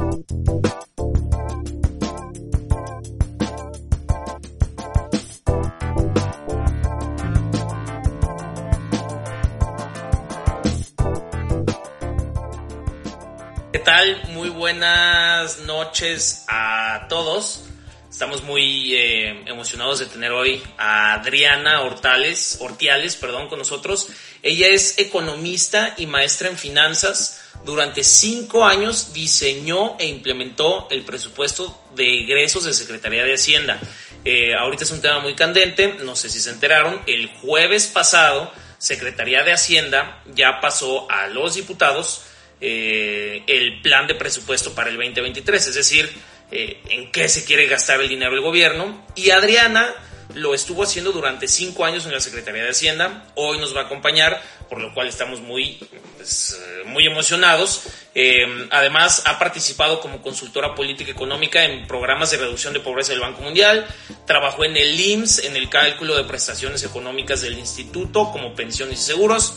¿Qué tal? Muy buenas noches a todos. Estamos muy eh, emocionados de tener hoy a Adriana Hortales, Hortiales, perdón, con nosotros. Ella es economista y maestra en finanzas. Durante cinco años diseñó e implementó el presupuesto de egresos de Secretaría de Hacienda. Eh, ahorita es un tema muy candente, no sé si se enteraron, el jueves pasado Secretaría de Hacienda ya pasó a los diputados eh, el plan de presupuesto para el 2023, es decir, eh, en qué se quiere gastar el dinero del gobierno. Y Adriana lo estuvo haciendo durante cinco años en la Secretaría de Hacienda. Hoy nos va a acompañar, por lo cual estamos muy, pues, eh, muy emocionados. Eh, además, ha participado como consultora política económica en programas de reducción de pobreza del Banco Mundial. Trabajó en el IMSS, en el cálculo de prestaciones económicas del instituto, como pensiones y seguros.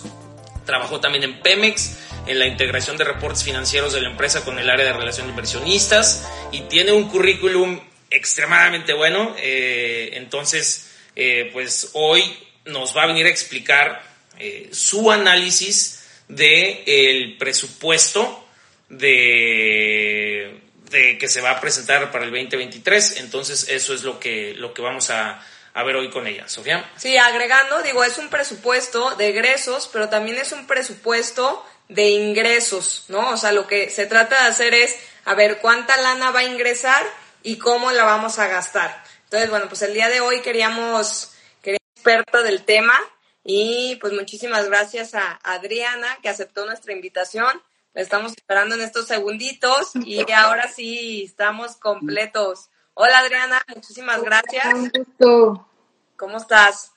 Trabajó también en Pemex, en la integración de reportes financieros de la empresa con el área de relación de inversionistas y tiene un currículum extremadamente bueno. Eh, entonces, eh, pues hoy nos va a venir a explicar eh, su análisis del el presupuesto de, de, que se va a presentar para el 2023. Entonces, eso es lo que, lo que vamos a, a ver hoy con ella. Sofía. Sí, agregando, digo, es un presupuesto de egresos, pero también es un presupuesto de ingresos, ¿no? O sea, lo que se trata de hacer es, a ver, cuánta lana va a ingresar y cómo la vamos a gastar. Entonces, bueno, pues el día de hoy queríamos, queríamos experta del tema y pues muchísimas gracias a Adriana que aceptó nuestra invitación. La estamos esperando en estos segunditos y ahora sí estamos completos. Hola Adriana, muchísimas gracias. Un gusto. ¿Cómo estás?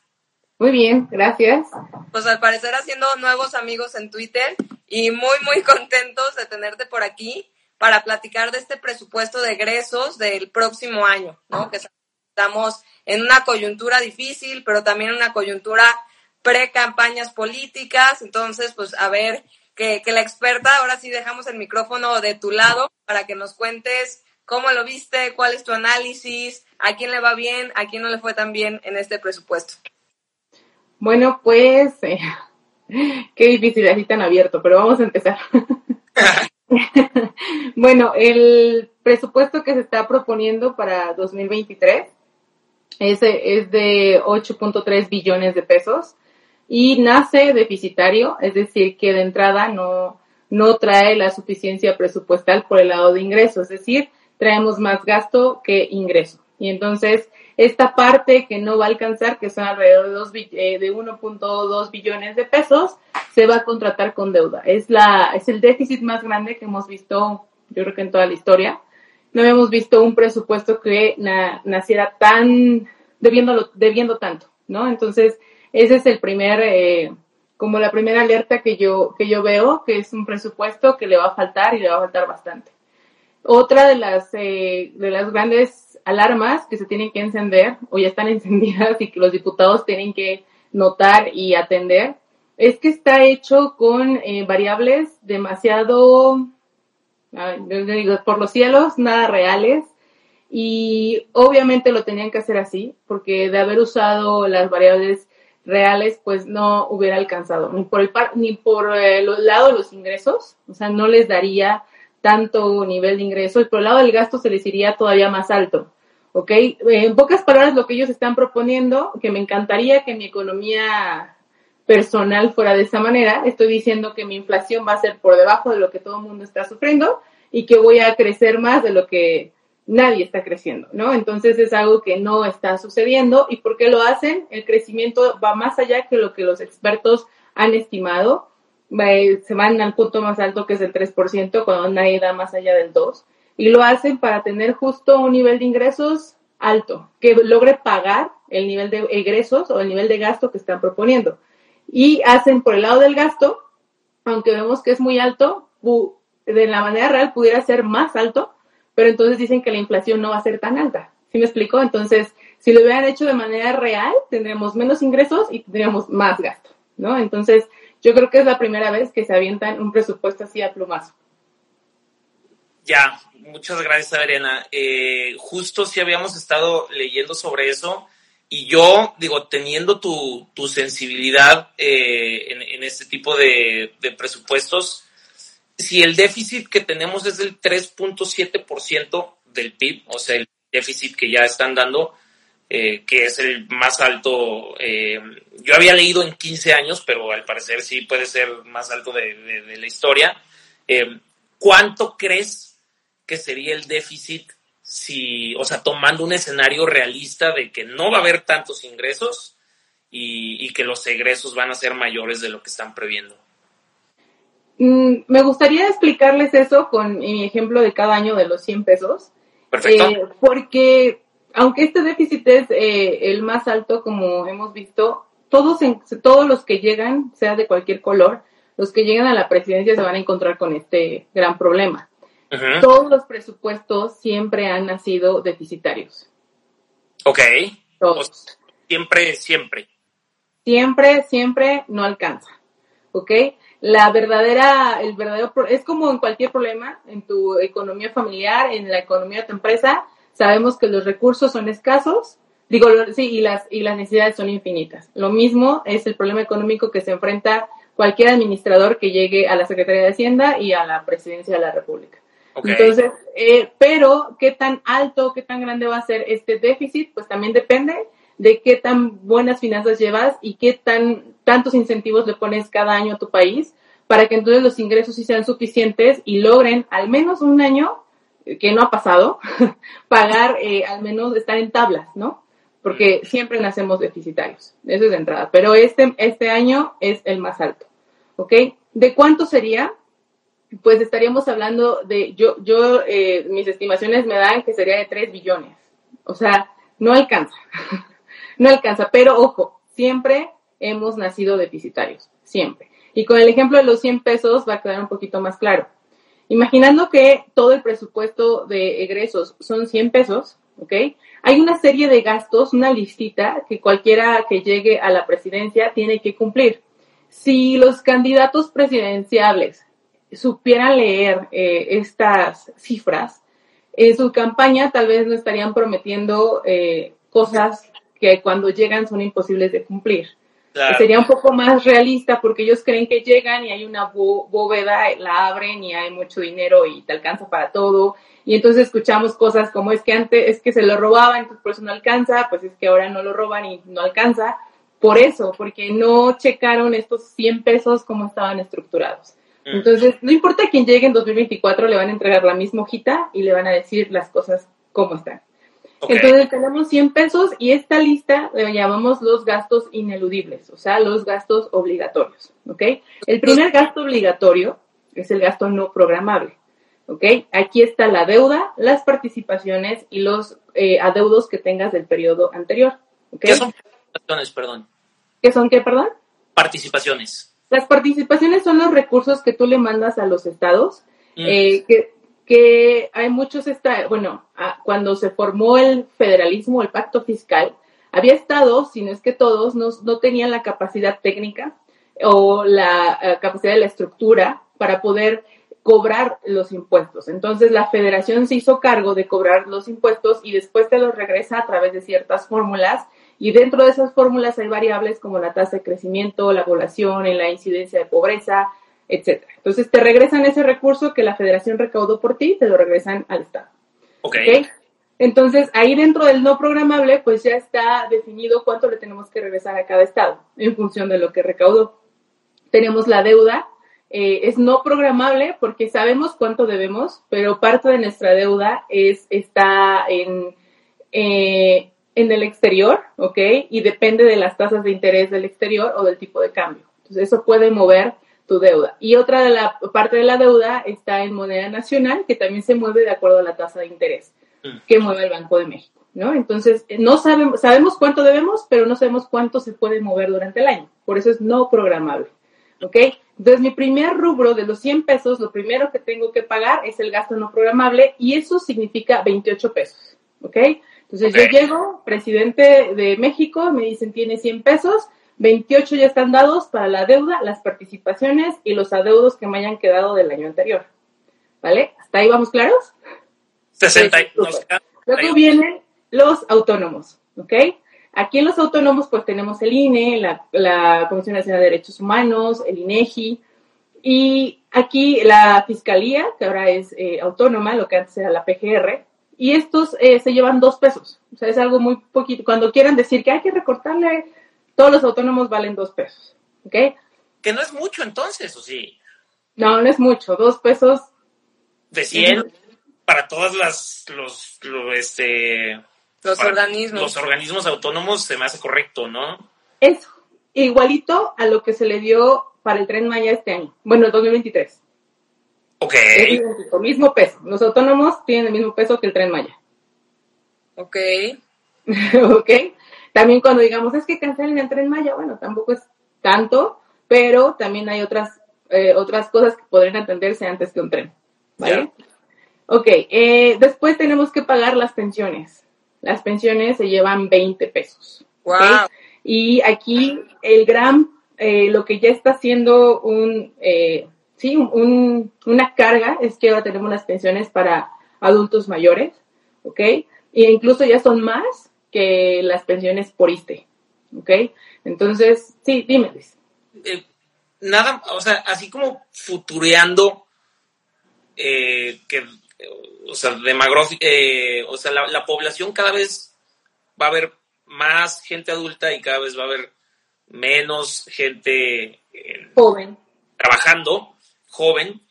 Muy bien, gracias. Pues al parecer haciendo nuevos amigos en Twitter y muy, muy contentos de tenerte por aquí para platicar de este presupuesto de egresos del próximo año, ¿no? Que estamos en una coyuntura difícil, pero también una coyuntura pre-campañas políticas. Entonces, pues a ver, que, que la experta, ahora sí dejamos el micrófono de tu lado para que nos cuentes cómo lo viste, cuál es tu análisis, a quién le va bien, a quién no le fue tan bien en este presupuesto. Bueno, pues, eh, qué difícil así tan abierto, pero vamos a empezar. bueno, el presupuesto que se está proponiendo para 2023 es, es de 8.3 billones de pesos y nace deficitario, es decir, que de entrada no, no trae la suficiencia presupuestal por el lado de ingresos, es decir, traemos más gasto que ingreso. Y entonces, esta parte que no va a alcanzar, que son alrededor de, dos, eh, de 1.2 billones de pesos, se va a contratar con deuda. Es, la, es el déficit más grande que hemos visto, yo creo que en toda la historia. No habíamos visto un presupuesto que na, naciera tan, debiendo, debiendo tanto, ¿no? Entonces, ese es el primer, eh, como la primera alerta que yo, que yo veo, que es un presupuesto que le va a faltar y le va a faltar bastante. Otra de las, eh, de las grandes alarmas que se tienen que encender o ya están encendidas y que los diputados tienen que notar y atender es que está hecho con eh, variables demasiado, digo, por los cielos, nada reales. Y obviamente lo tenían que hacer así, porque de haber usado las variables reales, pues no hubiera alcanzado, ni por el, ni por el lado de los ingresos, o sea, no les daría tanto nivel de ingreso, y por el lado del gasto se les iría todavía más alto. ¿Ok? En pocas palabras, lo que ellos están proponiendo, que me encantaría que mi economía personal fuera de esa manera, estoy diciendo que mi inflación va a ser por debajo de lo que todo el mundo está sufriendo y que voy a crecer más de lo que nadie está creciendo, ¿no? Entonces es algo que no está sucediendo. ¿Y por qué lo hacen? El crecimiento va más allá que lo que los expertos han estimado. Se van al punto más alto que es el 3%, cuando nadie da más allá del 2%. Y lo hacen para tener justo un nivel de ingresos alto, que logre pagar el nivel de egresos o el nivel de gasto que están proponiendo. Y hacen por el lado del gasto, aunque vemos que es muy alto, de la manera real pudiera ser más alto, pero entonces dicen que la inflación no va a ser tan alta. ¿Sí me explico? Entonces, si lo hubieran hecho de manera real, tendríamos menos ingresos y tendríamos más gasto, ¿no? Entonces, yo creo que es la primera vez que se avientan un presupuesto así a plumazo. Ya, muchas gracias, Adriana. Eh, justo si habíamos estado leyendo sobre eso y yo, digo, teniendo tu, sensibilidad eh, en, este tipo de, de, presupuestos, si el déficit que tenemos es del 3.7% del PIB, o sea, el déficit que ya están dando, eh, que es el más alto. Eh, yo había leído en 15 años, pero al parecer sí puede ser más alto de, la historia. Eh, ¿Cuánto crees que sería el déficit si, o sea, tomando un escenario realista de que no va a haber tantos ingresos y, que los egresos van a ser mayores de lo que están previendo? Mm, me gustaría explicarles eso con mi ejemplo de cada año de los 100 pesos. Perfecto. porque aunque este déficit es eh, el más alto, como hemos visto, todos, todos los que llegan, sea de cualquier color, los que llegan a la presidencia se van a encontrar con este gran problema. Todos los presupuestos siempre han nacido deficitarios. Ok. Todos. Siempre, siempre. Siempre, siempre no alcanza. ¿Ok? La verdadera, el verdadero, es como en cualquier problema, en tu economía familiar, en la economía de tu empresa, Sabemos que los recursos son escasos, digo, sí, y las, y las necesidades son infinitas. Lo mismo es el problema económico que se enfrenta cualquier administrador que llegue a la Secretaría de Hacienda y a la Presidencia de la República. Entonces, eh, pero qué tan alto, qué tan grande va a ser este déficit, pues también depende de qué tan buenas finanzas llevas y qué tan tantos incentivos le pones cada año a tu país para que entonces los ingresos sí sean suficientes y logren al menos un año que no ha pasado, pagar eh, al menos estar en tablas, ¿no? Porque siempre nacemos deficitarios, eso es de entrada, pero este, este año es el más alto, ¿ok? ¿De cuánto sería? Pues estaríamos hablando de, yo, yo, eh, mis estimaciones me dan que sería de 3 billones, o sea, no alcanza, no alcanza, pero ojo, siempre hemos nacido deficitarios, siempre. Y con el ejemplo de los 100 pesos va a quedar un poquito más claro. Imaginando que todo el presupuesto de egresos son 100 pesos, ¿ok? Hay una serie de gastos, una listita que cualquiera que llegue a la presidencia tiene que cumplir. Si los candidatos presidenciales supieran leer eh, estas cifras, en su campaña tal vez no estarían prometiendo eh, cosas que cuando llegan son imposibles de cumplir. Sería un poco más realista porque ellos creen que llegan y hay una bóveda, la abren y hay mucho dinero y te alcanza para todo. Y entonces escuchamos cosas como es que antes es que se lo robaban, entonces por eso no alcanza, pues es que ahora no lo roban y no alcanza. Por eso, porque no checaron estos 100 pesos como estaban estructurados. Entonces, no importa quién llegue en 2024, le van a entregar la misma hojita y le van a decir las cosas como están. Entonces tenemos 100 pesos y esta lista le llamamos los gastos ineludibles, o sea, los gastos obligatorios, ¿ok? El primer gasto obligatorio es el gasto no programable, ¿ok? Aquí está la deuda, las participaciones y los eh, adeudos que tengas del periodo anterior, ¿ok? ¿Qué son participaciones, perdón? ¿Qué son qué, perdón? Participaciones. Las participaciones son los recursos que tú le mandas a los estados, mm. eh, que que hay muchos, está, bueno, cuando se formó el federalismo, el pacto fiscal, había estados, si no es que todos, no, no tenían la capacidad técnica o la eh, capacidad de la estructura para poder cobrar los impuestos. Entonces la federación se hizo cargo de cobrar los impuestos y después te los regresa a través de ciertas fórmulas y dentro de esas fórmulas hay variables como la tasa de crecimiento, la población, la incidencia de pobreza, etcétera. Entonces te regresan ese recurso que la federación recaudó por ti, te lo regresan al Estado. Ok. Entonces ahí dentro del no programable, pues ya está definido cuánto le tenemos que regresar a cada Estado en función de lo que recaudó. Tenemos la deuda, eh, es no programable porque sabemos cuánto debemos, pero parte de nuestra deuda es, está en, eh, en el exterior, ¿ok? Y depende de las tasas de interés del exterior o del tipo de cambio. Entonces eso puede mover tu deuda. Y otra de la parte de la deuda está en moneda nacional, que también se mueve de acuerdo a la tasa de interés mm. que mueve el Banco de México, ¿no? Entonces, no sabemos, sabemos cuánto debemos, pero no sabemos cuánto se puede mover durante el año. Por eso es no programable, ¿ok? Entonces, mi primer rubro de los 100 pesos, lo primero que tengo que pagar es el gasto no programable y eso significa 28 pesos, ¿ok? Entonces, yo llego, presidente de México, me dicen, tiene 100 pesos, 28 ya están dados para la deuda, las participaciones y los adeudos que me hayan quedado del año anterior. ¿Vale? ¿Hasta ahí vamos claros? 60. Luego vienen los autónomos, ¿ok? Aquí en los autónomos pues tenemos el INE, la, Comisión Nacional de Derechos Humanos, el INEGI, y aquí la Fiscalía, que ahora es eh, autónoma, lo que antes era la PGR, y estos eh, se llevan dos pesos. O sea, es algo muy poquito. Cuando quieran decir que hay que recortarle, todos los autónomos valen dos pesos, ¿ok? Que no es mucho entonces, ¿o sí? No, no es mucho, dos pesos. De 100 para todas las, los, este los organismos. Los organismos autónomos se me hace correcto, ¿no? Es igualito a lo que se le dio para el tren Maya este año. Bueno, el 2023. Ok. Es el mismo peso. Los autónomos tienen el mismo peso que el tren Maya. Ok. ok. También cuando digamos, es que cancelen el tren Maya, bueno, tampoco es tanto, pero también hay otras, eh, otras cosas que podrían atenderse antes que un tren. ¿Vale? Ok. Eh, después tenemos que pagar las pensiones las pensiones se llevan 20 pesos. Y aquí el gran, eh, lo que ya está haciendo un, eh, sí, un, una carga es que ahora tenemos las pensiones para adultos mayores, ¿ok? E incluso ya son más que las pensiones por ISTE, ¿ok? Entonces, sí, dime, eh, nada, o sea, así como futureando que o sea, eh, o sea, la, población cada vez va a haber más gente adulta y cada vez va a haber menos gente joven trabajando, joven.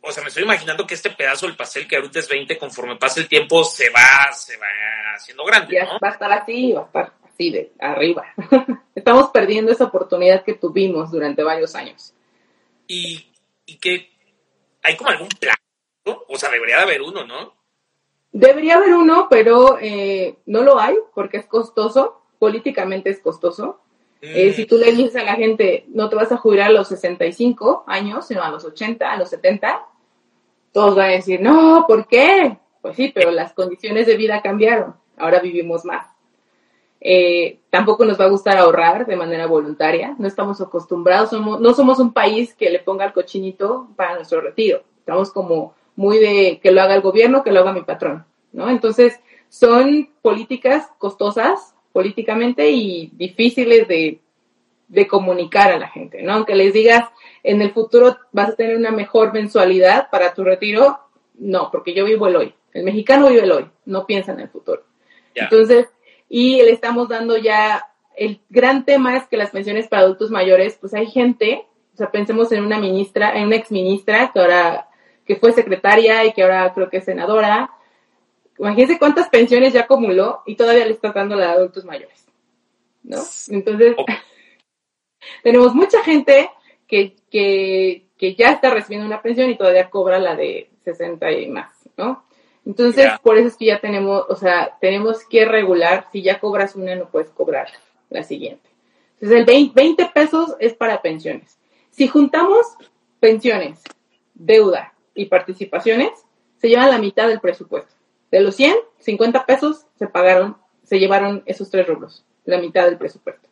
O sea, me estoy imaginando que este pedazo del pastel que ahorita es 20, conforme pasa el tiempo, se va, se va haciendo grande. Ya va a estar así, va a estar así de arriba. Estamos perdiendo esa oportunidad que tuvimos durante varios años. ¿Y, y qué? ¿Hay como algún plan o sea, debería de haber uno, ¿no? Debería haber uno, pero eh, no lo hay porque es costoso, políticamente es costoso. Eh, mm. si tú le dices a la gente, no te vas a jubilar a los 65 años, sino a los 80, a los 70, todos van a decir, no, ¿por qué? Pues sí, pero las condiciones de vida cambiaron, ahora vivimos más. Eh, tampoco nos va a gustar ahorrar de manera voluntaria, no estamos acostumbrados, no somos un país que le ponga el cochinito para nuestro retiro, estamos como muy de que lo haga el gobierno, que lo haga mi patrón, ¿no? Entonces, son políticas costosas políticamente y difíciles de, comunicar a la gente, ¿no? Aunque les digas, en el futuro vas a tener una mejor mensualidad para tu retiro, no, porque yo vivo el hoy. El mexicano vive el hoy, no piensa en el futuro. Entonces, y le estamos dando ya, el gran tema es que las pensiones para adultos mayores, pues hay gente, o sea, pensemos en una ministra, en una exministra que ahora que fue secretaria y que ahora creo que es senadora. Imagínense cuántas pensiones ya acumuló y todavía le está dando la de adultos mayores. ¿No? Entonces, tenemos mucha gente que, que, ya está recibiendo una pensión y todavía cobra la de 60 y más, ¿no? Entonces, por eso es que ya tenemos, o sea, tenemos que regular, si ya cobras una, no puedes cobrar la siguiente. Entonces, el 20, 20 pesos es para pensiones. Si juntamos pensiones, deuda y participaciones, se llevan la mitad del presupuesto. De los 100, 50 pesos se pagaron, se llevaron esos tres rubros, la mitad del presupuesto.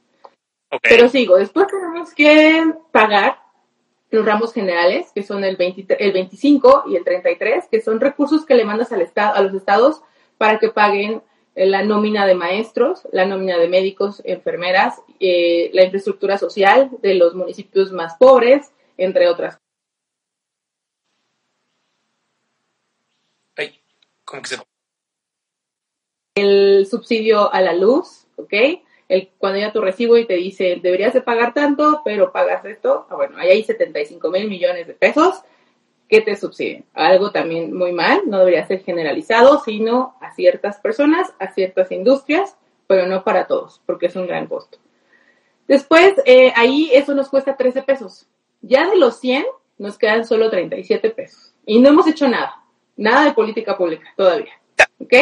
Pero sigo, después tenemos que pagar los ramos generales, que son el, el 25 y el 33, que son recursos que le mandas al estado, a los estados para que paguen eh, la nómina de maestros, la nómina de médicos, enfermeras, eh, la infraestructura social de los municipios más pobres, entre otras El subsidio a la luz, ¿ok? Cuando ya tu recibo y te dice, deberías de pagar tanto, pero pagas esto, ah, bueno, ahí hay 75 mil millones de pesos que te subsiden. Algo también muy mal, no debería ser generalizado, sino a ciertas personas, a ciertas industrias, pero no para todos, porque es un gran costo. Después, eh, ahí eso nos cuesta 13 pesos. Ya de los 100, nos quedan solo 37 pesos. Y no hemos hecho nada. Nada de política pública todavía. ¿Ok?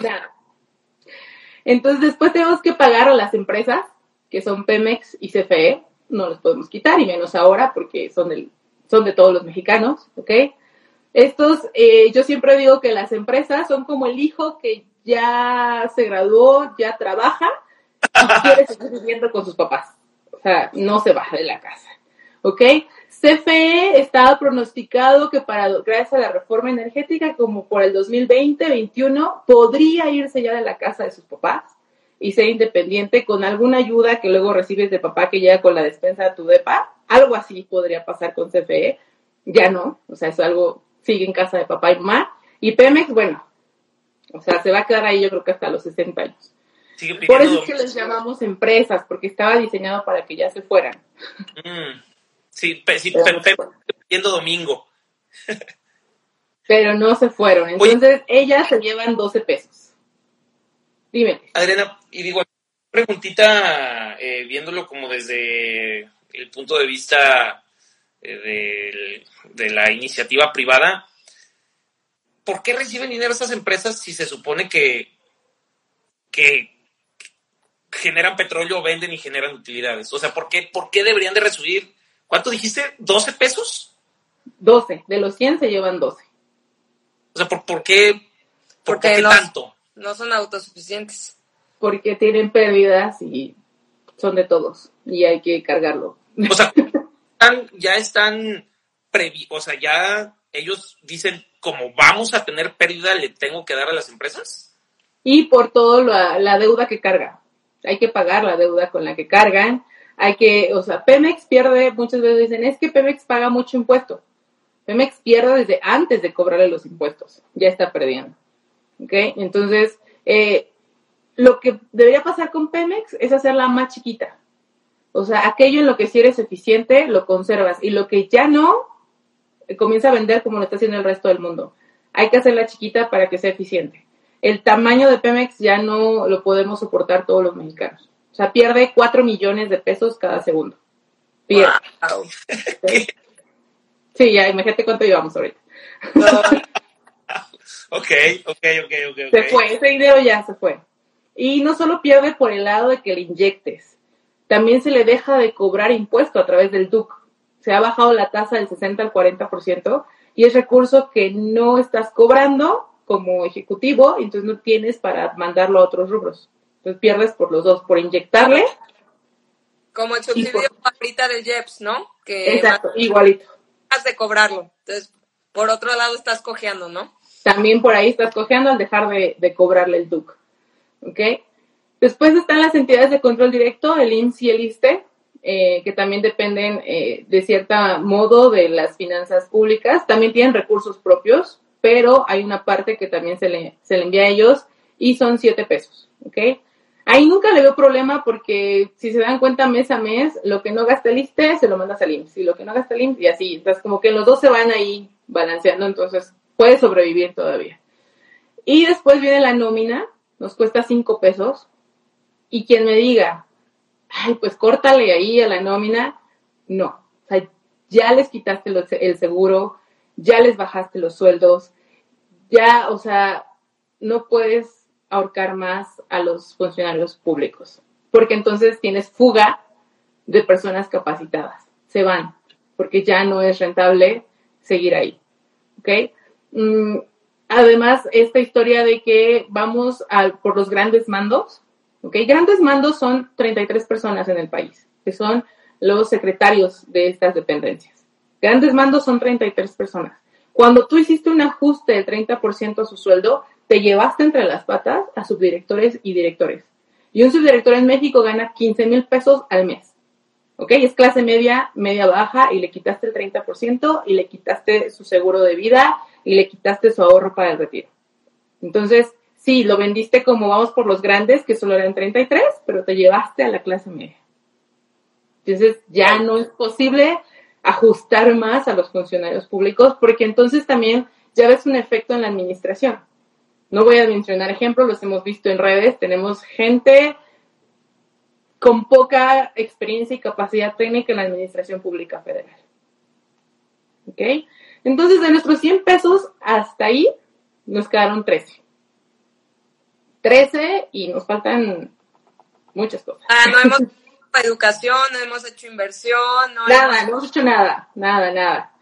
Nada. Entonces, después tenemos que pagar a las empresas, que son Pemex y CFE. No los podemos quitar, y menos ahora, porque son, del, son de todos los mexicanos. ¿Ok? Estos, eh, yo siempre digo que las empresas son como el hijo que ya se graduó, ya trabaja y quiere seguir viviendo con sus papás. O sea, no se baja de la casa. ¿Ok? CFE estaba pronosticado que para, gracias a la reforma energética, como por el 2020-21, podría irse ya de la casa de sus papás y ser independiente con alguna ayuda que luego recibes de papá que llega con la despensa de tu depa. Algo así podría pasar con CFE. Ya no, o sea, es algo, sigue en casa de papá y mamá. Y Pemex, bueno, o sea, se va a quedar ahí yo creo que hasta los 60 años. Por eso es que les llamamos empresas, porque estaba diseñado para que ya se fueran. Mm. Sí, sí pidiendo domingo. Pero no se fueron. Entonces, ellas se llevan 12 pesos. Dime. Adriana, y digo, preguntita, eh, viéndolo como desde el punto de vista eh, de, la iniciativa privada, ¿por qué reciben dinero esas empresas si se supone que, que generan petróleo, venden y generan utilidades? O sea, ¿por qué, por qué deberían de recibir ¿Cuánto dijiste? ¿12 pesos? 12. De los 100 se llevan 12. O sea, ¿por, qué, por qué tanto? No son autosuficientes. Porque tienen pérdidas y son de todos. Y hay que cargarlo. O sea, ya están previ o sea, ya ellos dicen, como vamos a tener pérdida, le tengo que dar a las empresas. Y por todo la, la deuda que carga. Hay que pagar la deuda con la que cargan hay que, o sea, Pemex pierde, muchas veces dicen, es que Pemex paga mucho impuesto. Pemex pierde desde antes de cobrarle los impuestos, ya está perdiendo. ¿Ok? Entonces, eh, lo que debería pasar con Pemex es hacerla más chiquita. O sea, aquello en lo que si eres eficiente, lo conservas. Y lo que ya no, eh, comienza a vender como lo está haciendo el resto del mundo. Hay que hacerla chiquita para que sea eficiente. El tamaño de Pemex ya no lo podemos soportar todos los mexicanos. O sea, pierde 4 millones de pesos cada segundo. Pierde. ¿Sí? ya imagínate cuánto llevamos ahorita. ok, ok, ok, ok. Se fue, ese dinero ya se fue. Y no solo pierde por el lado de que le inyectes, también se le deja de cobrar impuesto a través del DUC. Se ha bajado la tasa del 60 al 40% y es recurso que no estás cobrando como ejecutivo, entonces no tienes para mandarlo a otros rubros. Entonces pierdes por los dos, por inyectarle. Como el subsidio ahorita del JEPS, ¿no? Que Exacto, igualito. Has de cobrarlo. Entonces, por otro lado estás cojeando, ¿no? También por ahí estás cojeando al dejar de, cobrarle el DUC. ¿Ok? Después están las entidades de control directo, el IMSS y el ISTE, eh, que también dependen eh, de cierto modo de las finanzas públicas. También tienen recursos propios, pero hay una parte que también se le, se le envía a ellos y son siete pesos. ¿Ok? Ahí nunca le veo problema porque si se dan cuenta mes a mes, lo que no gasta el ISTE se lo manda a IMSS y lo que no gasta el IMSS y así. Entonces como que los dos se van ahí balanceando, entonces puede sobrevivir todavía. Y después viene la nómina, nos cuesta cinco pesos y quien me diga, ay, pues córtale ahí a la nómina, no. O sea, ya les quitaste el seguro, ya les bajaste los sueldos, ya, o sea, no puedes ahorcar más a los funcionarios públicos, porque entonces tienes fuga de personas capacitadas, se van, porque ya no es rentable seguir ahí. ¿Ok? Mm, además, esta historia de que vamos por los grandes mandos, ¿ok? Grandes mandos son 33 personas en el país, que son los secretarios de estas dependencias. Grandes mandos son 33 personas. Cuando tú hiciste un ajuste del 30% a su sueldo, te llevaste entre las patas a subdirectores y directores. Y un subdirector en México gana 15 mil pesos al mes. ¿Ok? Es clase media, media baja y le quitaste el 30% y le quitaste su seguro de vida y le quitaste su ahorro para el retiro. Entonces, sí, lo vendiste como vamos por los grandes, que solo eran 33, pero te llevaste a la clase media. Entonces, ya no es posible ajustar más a los funcionarios públicos porque entonces también ya ves un efecto en la administración. No voy a mencionar ejemplos, los hemos visto en redes. Tenemos gente con poca experiencia y capacidad técnica en la administración pública federal. ¿Ok? Entonces, de nuestros 100 pesos hasta ahí, nos quedaron 13. 13 y nos faltan muchas cosas. Ah, no hemos hecho educación, no hemos hecho inversión. No nada, no hemos hecho nada, nada, nada.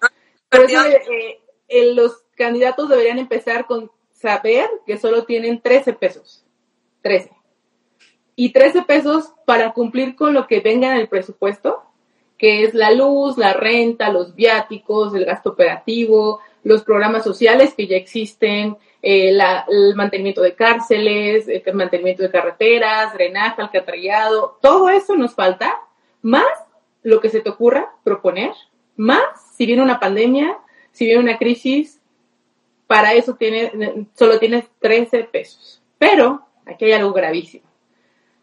Por eso eh, eh, los candidatos deberían empezar con saber que solo tienen 13 pesos. 13. Y 13 pesos para cumplir con lo que venga en el presupuesto, que es la luz, la renta, los viáticos, el gasto operativo, los programas sociales que ya existen, eh, el mantenimiento de cárceles, el mantenimiento de carreteras, drenaje, alcantarillado, todo eso nos falta, más lo que se te ocurra proponer, más si viene una pandemia, si viene una crisis, para eso solo tienes 13 pesos. Pero aquí hay algo gravísimo.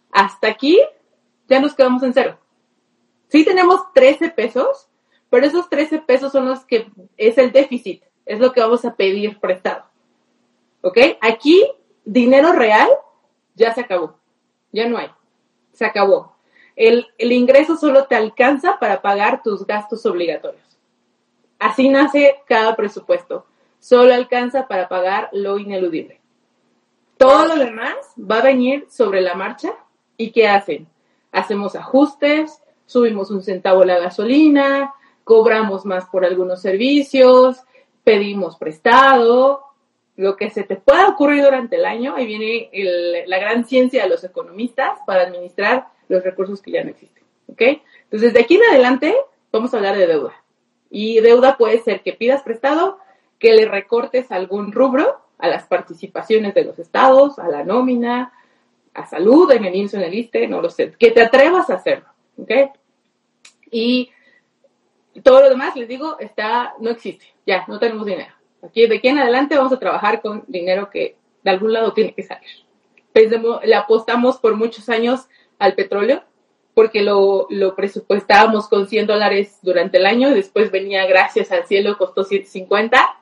Hasta aquí ya nos quedamos en cero. Sí tenemos 13 pesos, pero esos 13 pesos son los que es el déficit, es lo que vamos a pedir prestado. ¿Ok? Aquí, dinero real ya se acabó. Ya no hay. Se acabó. El, el ingreso solo te alcanza para pagar tus gastos obligatorios. Así nace cada presupuesto. Solo alcanza para pagar lo ineludible. Todo lo demás va a venir sobre la marcha. ¿Y qué hacen? Hacemos ajustes, subimos un centavo la gasolina, cobramos más por algunos servicios, pedimos prestado, lo que se te pueda ocurrir durante el año, ahí viene la gran ciencia de los economistas para administrar los recursos que ya no existen. ¿Ok? Entonces, de aquí en adelante, vamos a hablar de deuda. Y deuda puede ser que pidas prestado, que le recortes algún rubro a las participaciones de los estados, a la nómina, a salud, en el INSO, en el ISTE, no lo sé, que te atrevas a hacerlo. ¿Ok? Y todo lo demás, les digo, está, no existe. Ya, no tenemos dinero. Aquí, de aquí en adelante vamos a trabajar con dinero que de algún lado tiene que salir. le apostamos por muchos años al petróleo porque lo, lo presupuestábamos con 100 dólares durante el año y después venía gracias al cielo, costó 150,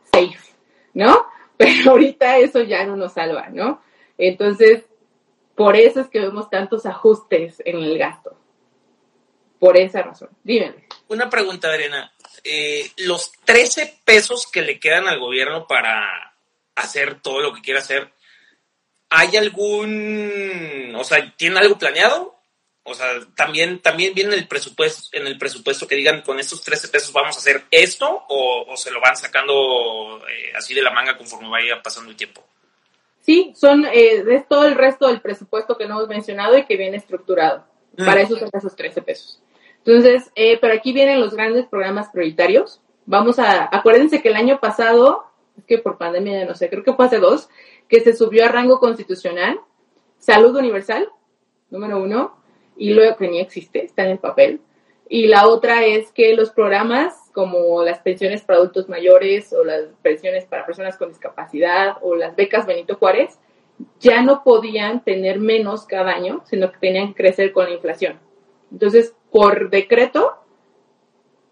¿no? Pero ahorita eso ya no nos salva, ¿no? Entonces, por eso es que vemos tantos ajustes en el gasto. Por esa razón. Díganme. Una pregunta, Adriana. Eh, los 13 pesos que le quedan al gobierno para hacer todo lo que quiera hacer, ¿hay algún, o sea, tiene algo planeado? O sea, también, también viene el presupuesto, en el presupuesto que digan con estos 13 pesos vamos a hacer esto o, se lo van sacando eh, así de la manga conforme vaya pasando el tiempo. Sí, son eh, es todo el resto del presupuesto que no hemos mencionado y que viene estructurado. Mm. Para eso son esos 13 pesos. Entonces, eh, pero aquí vienen los grandes programas prioritarios. Vamos a, acuérdense que el año pasado, es que por pandemia no sé, creo que fue hace dos, que se subió a rango constitucional, salud universal, número uno, y luego que ni existe, está en el papel. Y la otra es que los programas como las pensiones para adultos mayores o las pensiones para personas con discapacidad o las becas Benito Juárez ya no podían tener menos cada año, sino que tenían que crecer con la inflación. Entonces, por decreto,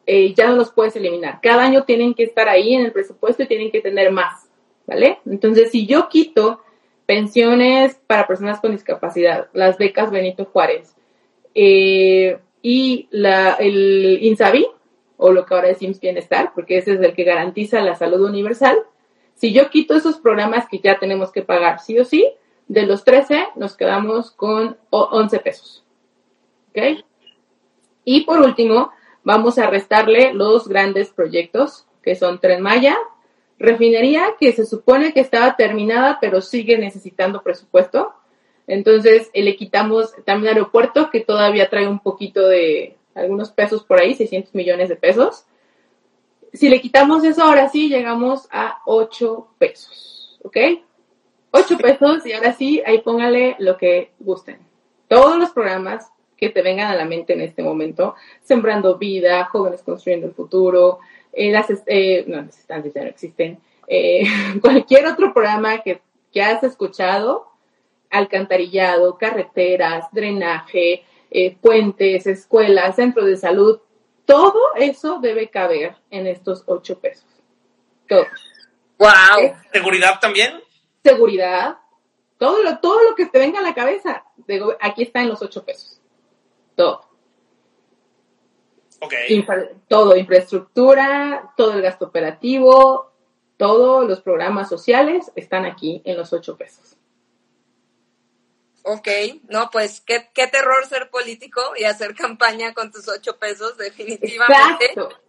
eh, ya no los puedes eliminar. Cada año tienen que estar ahí en el presupuesto y tienen que tener más, ¿vale? Entonces, si yo quito pensiones para personas con discapacidad, las becas Benito Juárez eh, y la, el INSABI, o lo que ahora decimos Bienestar, porque ese es el que garantiza la salud universal, si yo quito esos programas que ya tenemos que pagar sí o sí, de los 13 nos quedamos con 11 pesos. ¿Ok? Y por último, vamos a restarle los grandes proyectos, que son Tren Maya, refinería que se supone que estaba terminada, pero sigue necesitando presupuesto. Entonces le quitamos también aeropuerto, que todavía trae un poquito de algunos pesos por ahí, 600 millones de pesos. Si le quitamos eso, ahora sí llegamos a 8 pesos, ¿ok? 8 pesos y ahora sí, ahí póngale lo que gusten. Todos los programas que te vengan a la mente en este momento, Sembrando Vida, Jóvenes Construyendo el Futuro, eh, las, eh, no, ya no existen, eh, cualquier otro programa que, que has escuchado, alcantarillado, carreteras, drenaje, eh, puentes, escuelas, centros de salud, todo eso debe caber en estos ocho pesos. Todo. Wow. ¿Seguridad también? Seguridad. Todo lo, todo lo que te venga a la cabeza, aquí está en los ocho pesos. todo. Ok. Infra- todo, infraestructura, todo el gasto operativo, todos los programas sociales están aquí en los ocho pesos. Ok, no, pues qué, qué terror ser político y hacer campaña con tus ocho pesos, definitivamente. Exacto.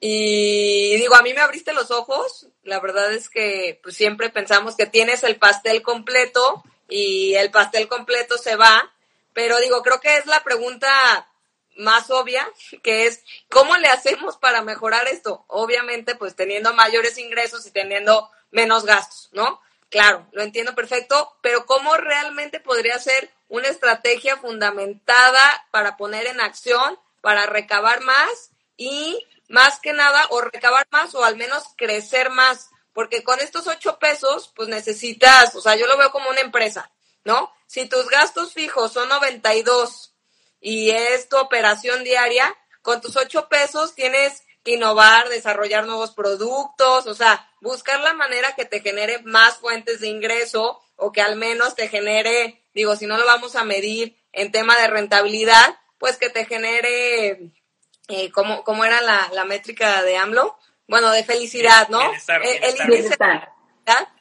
Y digo, a mí me abriste los ojos. La verdad es que pues, siempre pensamos que tienes el pastel completo y el pastel completo se va. Pero digo, creo que es la pregunta más obvia, que es, ¿cómo le hacemos para mejorar esto? Obviamente, pues teniendo mayores ingresos y teniendo menos gastos, ¿no? Claro, lo entiendo perfecto, pero ¿cómo realmente podría ser una estrategia fundamentada para poner en acción, para recabar más y más que nada, o recabar más o al menos crecer más? Porque con estos ocho pesos, pues necesitas, o sea, yo lo veo como una empresa, ¿no? Si tus gastos fijos son 92 y es tu operación diaria, con tus ocho pesos tienes innovar, desarrollar nuevos productos, o sea, buscar la manera que te genere más fuentes de ingreso o que al menos te genere, digo, si no lo vamos a medir en tema de rentabilidad, pues que te genere, eh, ¿cómo, cómo era la, la métrica de AMLO? Bueno, de felicidad, ¿no? Bienestar, El- el.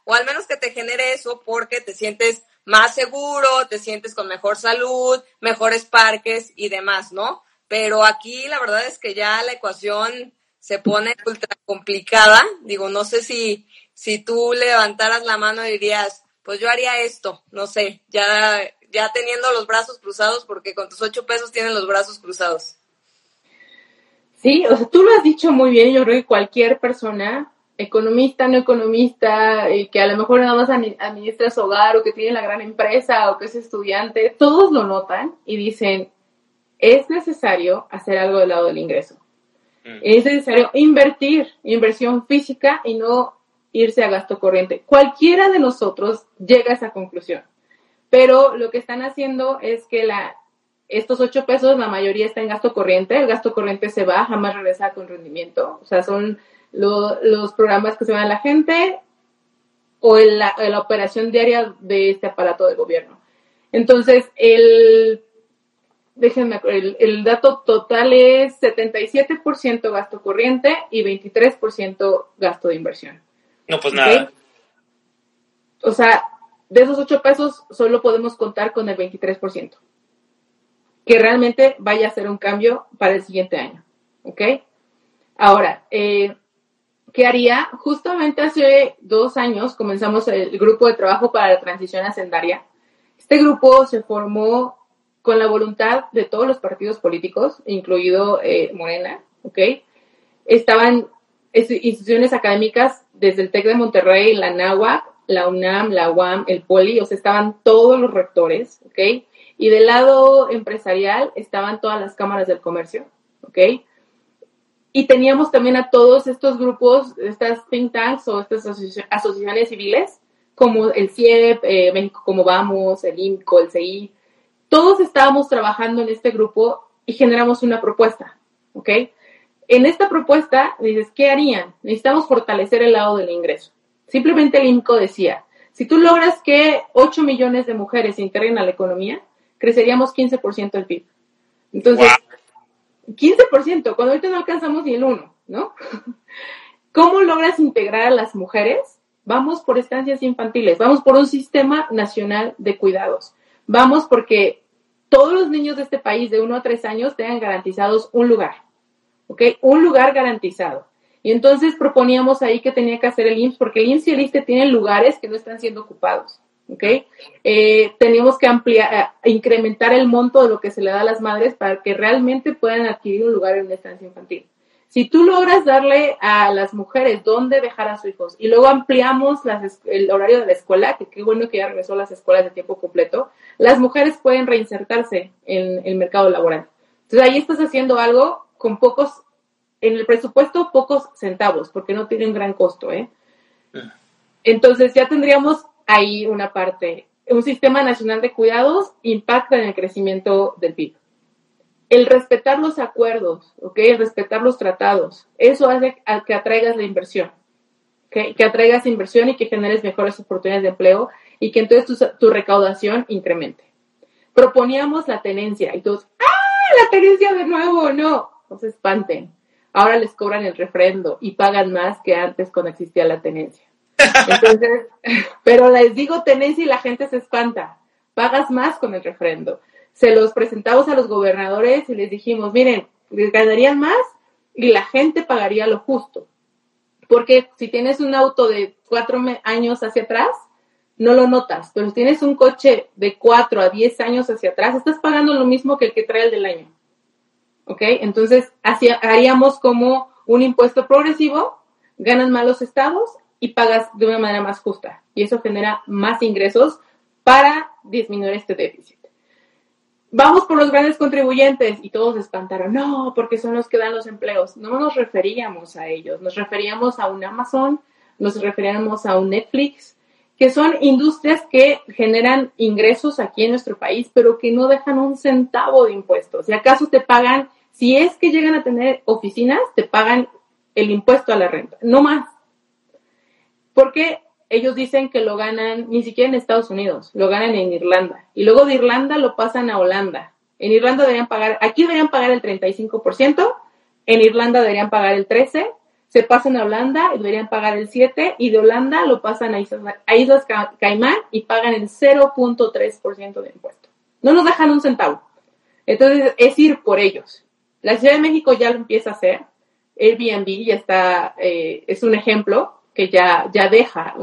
O al menos que te genere eso porque te sientes más seguro, te sientes con mejor salud, mejores parques y demás, ¿no? Pero aquí la verdad es que ya la ecuación se pone ultra complicada. Digo, no sé si, si tú levantaras la mano y dirías, pues yo haría esto, no sé, ya, ya teniendo los brazos cruzados, porque con tus ocho pesos tienes los brazos cruzados. Sí, o sea, tú lo has dicho muy bien. Yo creo que cualquier persona, economista, no economista, eh, que a lo mejor nada más administra su hogar o que tiene la gran empresa o que es estudiante, todos lo notan y dicen, es necesario hacer algo del lado del ingreso. Mm. Es necesario invertir, inversión física y no irse a gasto corriente. Cualquiera de nosotros llega a esa conclusión. Pero lo que están haciendo es que la, estos ocho pesos, la mayoría está en gasto corriente. El gasto corriente se va, jamás regresa con rendimiento. O sea, son lo- los programas que se van a la gente o en la, la operación diaria de este aparato de gobierno. Entonces, el, déjenme, el, el dato total es 77% gasto corriente y 23% gasto de inversión. No, pues nada. O sea, de esos 8 pesos solo podemos contar con el 23%. Que realmente vaya a ser un cambio para el siguiente año. ¿Ok? Ahora, eh, ¿qué haría? Justamente hace dos años comenzamos el grupo de trabajo para la transición hacendaria. Este grupo se formó con la voluntad de todos los partidos políticos, incluido eh, Morena, ¿ok? Estaban es- instituciones académicas desde el TEC de Monterrey, la NAWAC, la UNAM, la UAM, el POLI, o sea, estaban todos los rectores, ¿ok? Y del lado empresarial estaban todas las cámaras del comercio, ¿ok? Y teníamos también a todos estos grupos, estas think tanks o estas asoci- asociaciones civiles, como el CIEP, eh, México Como Vamos, el INCO, el CI. Todos estábamos trabajando en este grupo y generamos una propuesta, ¿ok? En esta propuesta dices, ¿qué harían? Necesitamos fortalecer el lado del ingreso. Simplemente el INCO decía, si tú logras que 8 millones de mujeres se integren a la economía, creceríamos 15% del PIB. Entonces, 15%, cuando ahorita no alcanzamos ni el 1, ¿no? ¿Cómo logras integrar a las mujeres? Vamos por estancias infantiles, vamos por un sistema nacional de cuidados. Vamos porque todos los niños de este país de 1 a 3 años tengan garantizados un lugar, ¿ok? Un lugar garantizado. Y entonces proponíamos ahí que tenía que hacer el IMSS, porque el IMSS y el ISSSTE tienen lugares que no están siendo ocupados, ¿ok? Eh, teníamos que ampliar, eh, incrementar el monto de lo que se le da a las madres para que realmente puedan adquirir un lugar en una estancia infantil. Si tú logras darle a las mujeres dónde dejar a sus hijos y luego ampliamos el horario de la escuela, que qué bueno que ya regresó a las escuelas de tiempo completo, las mujeres pueden reinsertarse en el mercado laboral. Entonces ahí estás haciendo algo con pocos, en el presupuesto pocos centavos, porque no tiene un gran costo, ¿eh? Entonces ya tendríamos ahí una parte. Un sistema nacional de cuidados impacta en el crecimiento del PIB. El respetar los acuerdos, ¿ok? El respetar los tratados, eso hace que atraigas la inversión. Que atraigas inversión y que generes mejores oportunidades de empleo y que entonces tu, tu recaudación incremente. proponíamos la tenencia y todos, ¡ah, la tenencia de nuevo! No, no se espanten. Ahora les cobran el refrendo y pagan más que antes cuando existía la tenencia. Entonces, pero les digo tenencia y la gente se espanta. Pagas más con el refrendo. Se los presentamos a los gobernadores y les dijimos, miren, les ganarían más y la gente pagaría lo justo. Porque si tienes un auto de cuatro años hacia atrás, no lo notas, pero si tienes un coche de cuatro a diez años hacia atrás, estás pagando lo mismo que el que trae el del año. ¿Ok? Entonces, haríamos como un impuesto progresivo, ganan más los estados y pagas de una manera más justa. Y eso genera más ingresos para disminuir este déficit. Vamos por los grandes contribuyentes y todos se espantaron. No, porque son los que dan los empleos. No nos referíamos a ellos, nos referíamos a un Amazon, nos referíamos a un Netflix, que son industrias que generan ingresos aquí en nuestro país, pero que no dejan un centavo de impuestos. Si acaso te pagan, si es que llegan a tener oficinas, te pagan el impuesto a la renta, no más. Porque ellos dicen que lo ganan ni siquiera en Estados Unidos, lo ganan en Irlanda. Y luego de Irlanda lo pasan a Holanda. En Irlanda deberían pagar, aquí deberían pagar el 35%, en Irlanda deberían pagar el 13%, se pasan a Holanda y deberían pagar el 7% y de Holanda lo pasan a Islas, Caimán y pagan el 0.3% de impuesto. No nos dejan un centavo. Entonces es ir por ellos. La Ciudad de México ya lo empieza a hacer. Airbnb ya está, eh, es un ejemplo que ya, ya deja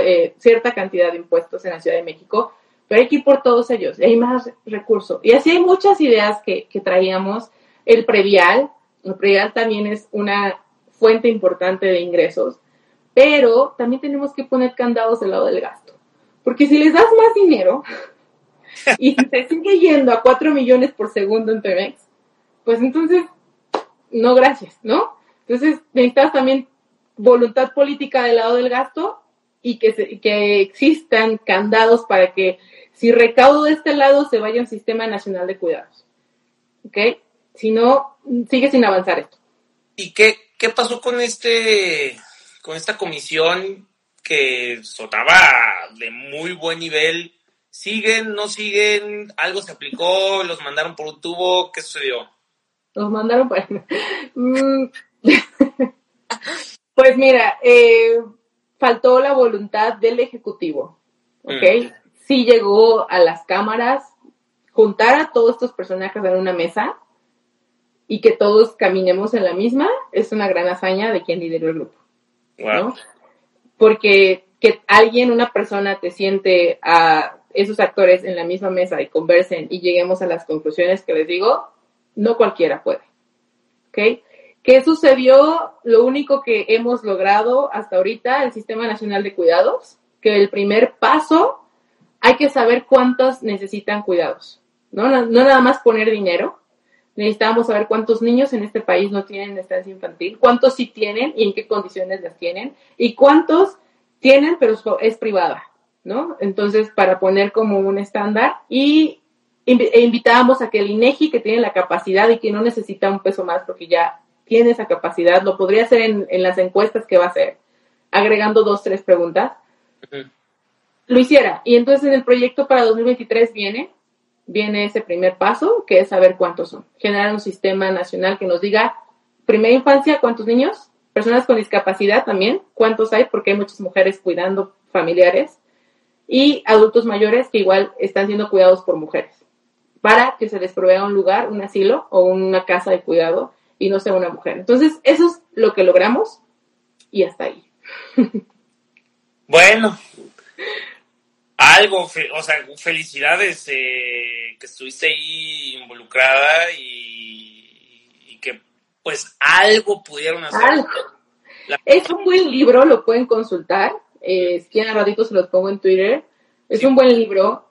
eh, cierta cantidad de impuestos en la Ciudad de México, pero hay que ir por todos ellos, y hay más recursos. Y así hay muchas ideas que, que traíamos. El previal, el previal también es una fuente importante de ingresos, pero también tenemos que poner candados del lado del gasto. Porque si les das más dinero y se sigue yendo a 4 millones por segundo en Pemex, pues entonces, no gracias, ¿no? Entonces necesitas también voluntad política del lado del gasto y que, que existan candados para que si recaudo de este lado se vaya a un sistema nacional de cuidados. ¿Ok? Si no, sigue sin avanzar esto. ¿Y qué, qué pasó con este, con esta comisión que sonaba de muy buen nivel? ¿Siguen, no siguen? ¿Algo se aplicó? ¿Los mandaron por un tubo? ¿Qué sucedió? Los mandaron por... Pues mira, eh, faltó la voluntad del Ejecutivo, ¿ok? Mm. Sí llegó a las cámaras, juntar a todos estos personajes en una mesa y que todos caminemos en la misma, es una gran hazaña de quien lideró el grupo, ¿no? Porque que alguien, una persona, te siente a esos actores en la misma mesa y conversen y lleguemos a las conclusiones que les digo, no cualquiera puede, ¿ok? ¿Qué sucedió? Lo único que hemos logrado hasta ahorita, el Sistema Nacional de Cuidados, que el primer paso hay que saber cuántos necesitan cuidados, ¿no? No, nada más poner dinero. Necesitamos saber cuántos niños en este país no tienen estancia infantil, cuántos sí tienen y en qué condiciones las tienen, y cuántos tienen, pero es privada, ¿no? Entonces, para poner como un estándar y e invitábamos a que el INEGI, que tiene la capacidad y que no necesita un peso más porque ya tiene esa capacidad, lo podría hacer en, las encuestas que va a hacer, agregando dos, tres preguntas, lo hiciera. Y entonces en el proyecto para 2023 viene, viene ese primer paso, que es saber cuántos son. Generar un sistema nacional que nos diga, primera infancia, cuántos niños, personas con discapacidad también, cuántos hay, porque hay muchas mujeres cuidando familiares, y adultos mayores que igual están siendo cuidados por mujeres, para que se les provea un lugar, un asilo o una casa de cuidado y no sea una mujer. Entonces, eso es lo que logramos y hasta ahí. Bueno, algo, o sea, felicidades eh, que estuviste ahí involucrada y, que pues algo pudieron hacer. Es un buen libro, lo pueden consultar. Eh, si quieren a ratito se los pongo en Twitter. Es un buen libro.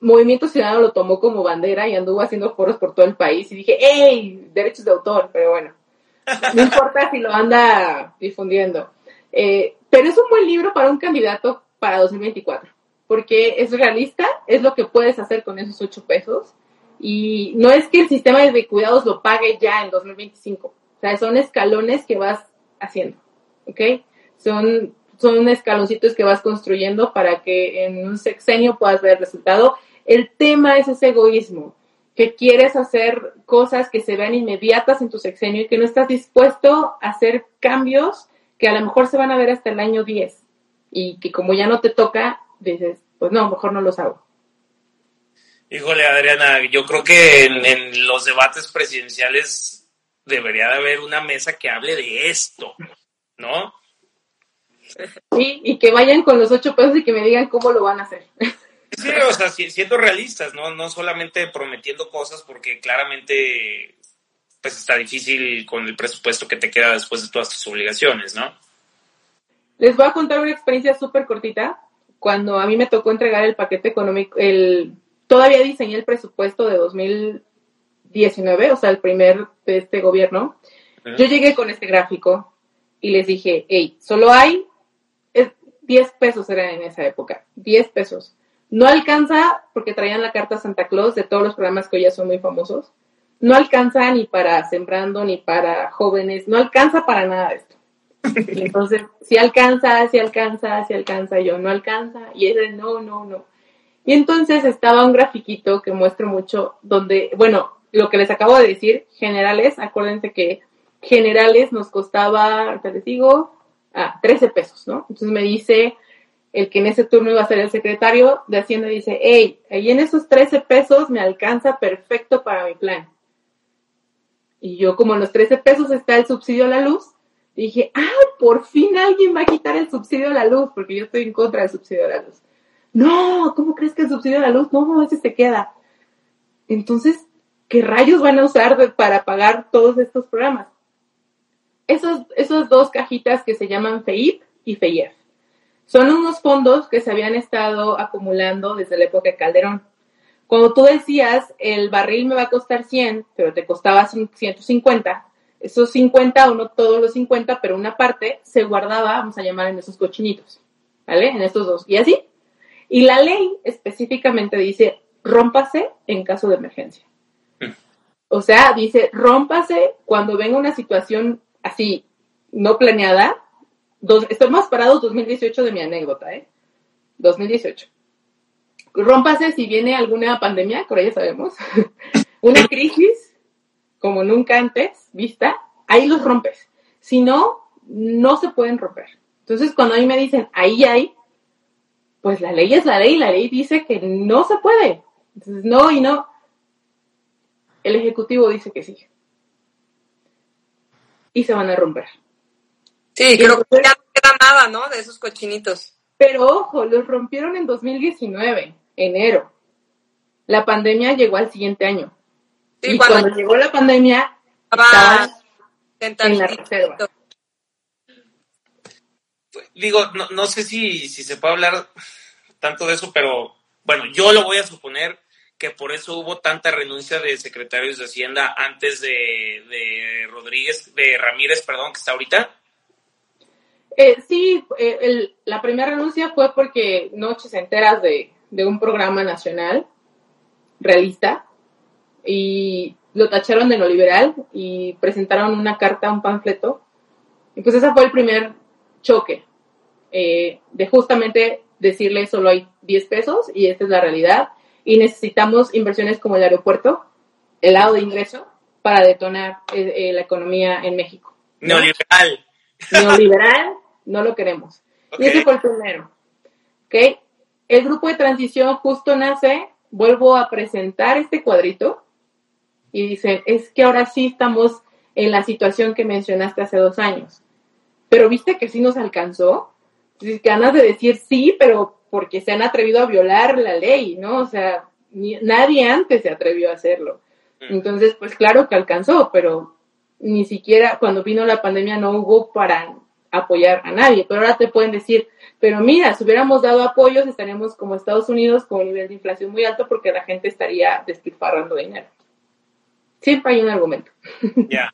Movimiento Ciudadano lo tomó como bandera y anduvo haciendo foros por todo el país y dije, ¡hey! Derechos de autor, pero bueno, no importa si lo anda difundiendo. Eh, pero es un buen libro para un candidato para 2024, porque es realista, es lo que puedes hacer con esos ocho pesos y no es que el sistema de cuidados lo pague ya en 2025, o sea, son escalones que vas haciendo, ¿ok? Son, son escaloncitos que vas construyendo para que en un sexenio puedas ver el resultado El tema es ese egoísmo, que quieres hacer cosas que se vean inmediatas en tu sexenio y que no estás dispuesto a hacer cambios que a lo mejor se van a ver hasta el año 10 y que como ya no te toca, dices, pues no, mejor no los hago. Híjole, Adriana, yo creo que en, los debates presidenciales debería de haber una mesa que hable de esto, ¿no? Sí, y que vayan con los ocho pesos y que me digan cómo lo van a hacer. Sí, o sea, siendo realistas, ¿no? No solamente prometiendo cosas porque claramente pues está difícil con el presupuesto que te queda después de todas tus obligaciones, ¿no? Les voy a contar una experiencia súper cortita. Cuando a mí me tocó entregar el paquete económico, el todavía diseñé el presupuesto de 2019, o sea, el primer de este gobierno. Yo llegué con este gráfico y les dije, hey, solo hay 10 pesos eran en esa época, 10 pesos. No alcanza, porque traían la carta Santa Claus de todos los programas que hoy ya son muy famosos, no alcanza ni para Sembrando, ni para jóvenes, no alcanza para nada esto. entonces, si alcanza, si alcanza, si alcanza, yo no alcanza, y él no, no, no. Y entonces estaba un grafiquito que muestro mucho donde, bueno, lo que les acabo de decir, generales, acuérdense que generales nos costaba, ahorita les digo, ah, 13 pesos, ¿no? Entonces me dice el que en ese turno iba a ser el secretario de Hacienda, dice, hey, ahí en esos 13 pesos me alcanza perfecto para mi plan. Y yo, como en los 13 pesos está el subsidio a la luz, dije, ah, por fin alguien va a quitar el subsidio a la luz, porque yo estoy en contra del subsidio a la luz no, ¿cómo crees que el subsidio de la luz? No, ese se queda. Entonces, ¿qué rayos van a usar para pagar todos estos programas? Esos, esos dos cajitas que se llaman FEIP y FEIEF. Son unos fondos que se habían estado acumulando desde la época de Calderón. Cuando tú decías, el barril me va a costar 100, pero te costaba 150, esos 50 o no todos los 50, pero una parte se guardaba, vamos a llamar en esos cochinitos, ¿vale? En estos dos. Y así, y la ley específicamente dice, rómpase en caso de emergencia. Mm. O sea, dice, rómpase cuando venga una situación así, no planeada. Dos, más parado 2018 de mi anécdota, ¿eh? 2018. Rómpase si viene alguna pandemia, por ahí sabemos, una crisis como nunca antes vista, ahí los rompes. Si no, no se pueden romper. Entonces, cuando a mí me dicen, ahí hay, pues la ley es la ley, la ley dice que no se puede. Entonces, no y no. El Ejecutivo dice que sí. Y se van a romper. Sí, creo que ya no queda nada, ¿no? De esos cochinitos. Pero ojo, los rompieron en 2019, enero. La pandemia llegó al siguiente año. y cuando, llegó la pandemia, estaban en la reserva digo, no, no sé si, si se puede hablar tanto de eso, pero bueno, yo lo voy a suponer que por eso hubo tanta renuncia de secretarios de Hacienda antes de, de Rodríguez, de Ramírez, perdón, que está ahorita. Eh, sí, eh, la primera renuncia fue porque Noches enteras de, de un programa nacional realista y lo tacharon de no liberal y presentaron una carta, un panfleto. Y pues ese fue el primer choque. Eh, de justamente decirle solo hay 10 pesos y esta es la realidad y necesitamos inversiones como el aeropuerto, el lado de ingreso, para detonar eh, eh, la economía en México. Neoliberal. Neoliberal, no lo queremos. Y ese fue el primero. ¿Ok? El grupo de transición justo nace, vuelvo a presentar este cuadrito y dice, es que ahora sí estamos en la situación que mencionaste hace dos años. Pero viste que sí nos alcanzó ganas de decir sí, pero porque se han atrevido a violar la ley, ¿no? O sea, nadie antes se atrevió a hacerlo. Mm. Entonces, pues claro que alcanzó, pero ni siquiera cuando vino la pandemia no hubo para apoyar a nadie. Pero ahora te pueden decir, pero mira, si hubiéramos dado apoyos estaríamos como Estados Unidos con un nivel de inflación muy alto porque la gente estaría despilfarrando dinero. Siempre hay un argumento. Ya.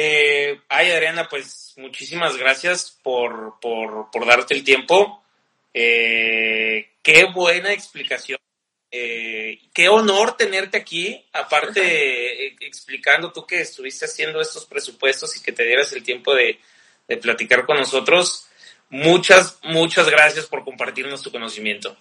Eh, ay, Adriana, pues muchísimas gracias por, por, darte el tiempo. Eh, qué buena explicación. Eh, qué honor tenerte aquí, aparte eh, explicando tú que estuviste haciendo estos presupuestos y que te dieras el tiempo de, de platicar con nosotros. Muchas, muchas gracias por compartirnos tu conocimiento.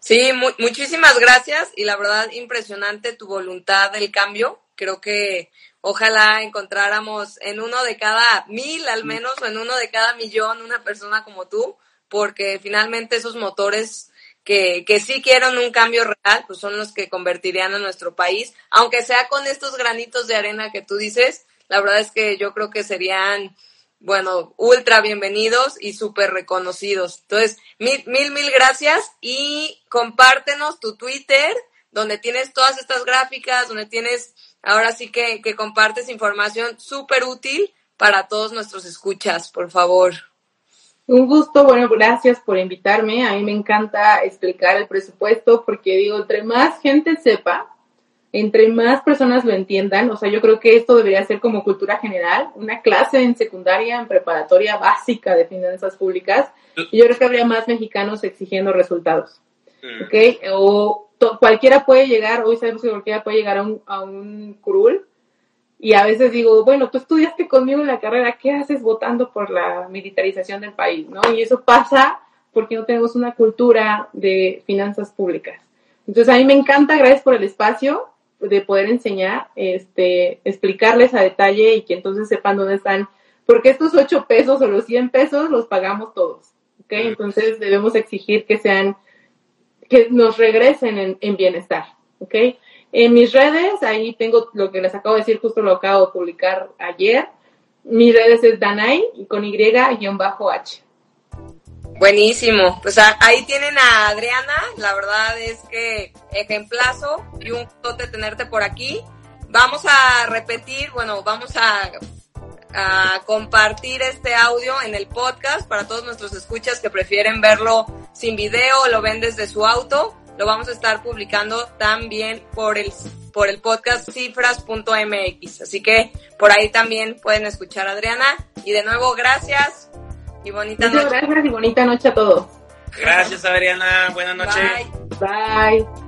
Sí, muchísimas gracias y la verdad impresionante tu voluntad del cambio. Creo que ojalá encontráramos en uno de cada mil al menos o en uno de cada millón una persona como tú, porque finalmente esos motores que, que sí quieren un cambio real, pues son los que convertirían a nuestro país, aunque sea con estos granitos de arena que tú dices, la verdad es que yo creo que serían bueno, ultra bienvenidos y súper reconocidos. Entonces, mil, mil, mil gracias y compártenos tu Twitter, donde tienes todas estas gráficas, donde tienes, ahora sí que, que compartes información súper útil para todos nuestros escuchas, por favor. Un gusto, bueno, gracias por invitarme. A mí me encanta explicar el presupuesto porque digo, entre más gente sepa, entre más personas lo entiendan, o sea, yo creo que esto debería ser como cultura general, una clase en secundaria, en preparatoria básica de finanzas públicas, y yo creo que habría más mexicanos exigiendo resultados, mm. ¿ok? O cualquiera puede llegar, hoy sabemos que cualquiera puede llegar a un, a un curul, y a veces digo, bueno, tú estudiaste conmigo en la carrera, ¿qué haces votando por la militarización del país, no? Y eso pasa porque no tenemos una cultura de finanzas públicas. Entonces, a mí me encanta, gracias por el espacio de poder enseñar, este, explicarles a detalle y que entonces sepan dónde están, porque estos 8 pesos o los 100 pesos los pagamos todos, ¿ok? Entonces debemos exigir que sean, que nos regresen en, bienestar, ¿ok? En mis redes, ahí tengo lo que les acabo de decir, justo lo acabo de publicar ayer. Mis redes es Danay y con Y-H. Buenísimo. Pues ahí tienen a Adriana. La verdad es que ejemplazo y un de tenerte por aquí. Vamos a repetir, bueno, vamos a, a compartir este audio en el podcast para todos nuestros escuchas que prefieren verlo sin video o lo ven desde su auto. Lo vamos a estar publicando también por el, por el podcast cifras.mx. Así que por ahí también pueden escuchar a Adriana. Y de nuevo, gracias y bonita noche. gracias y bonita noche a todos. Gracias, Adriana. Buenas noches. Bye. Bye.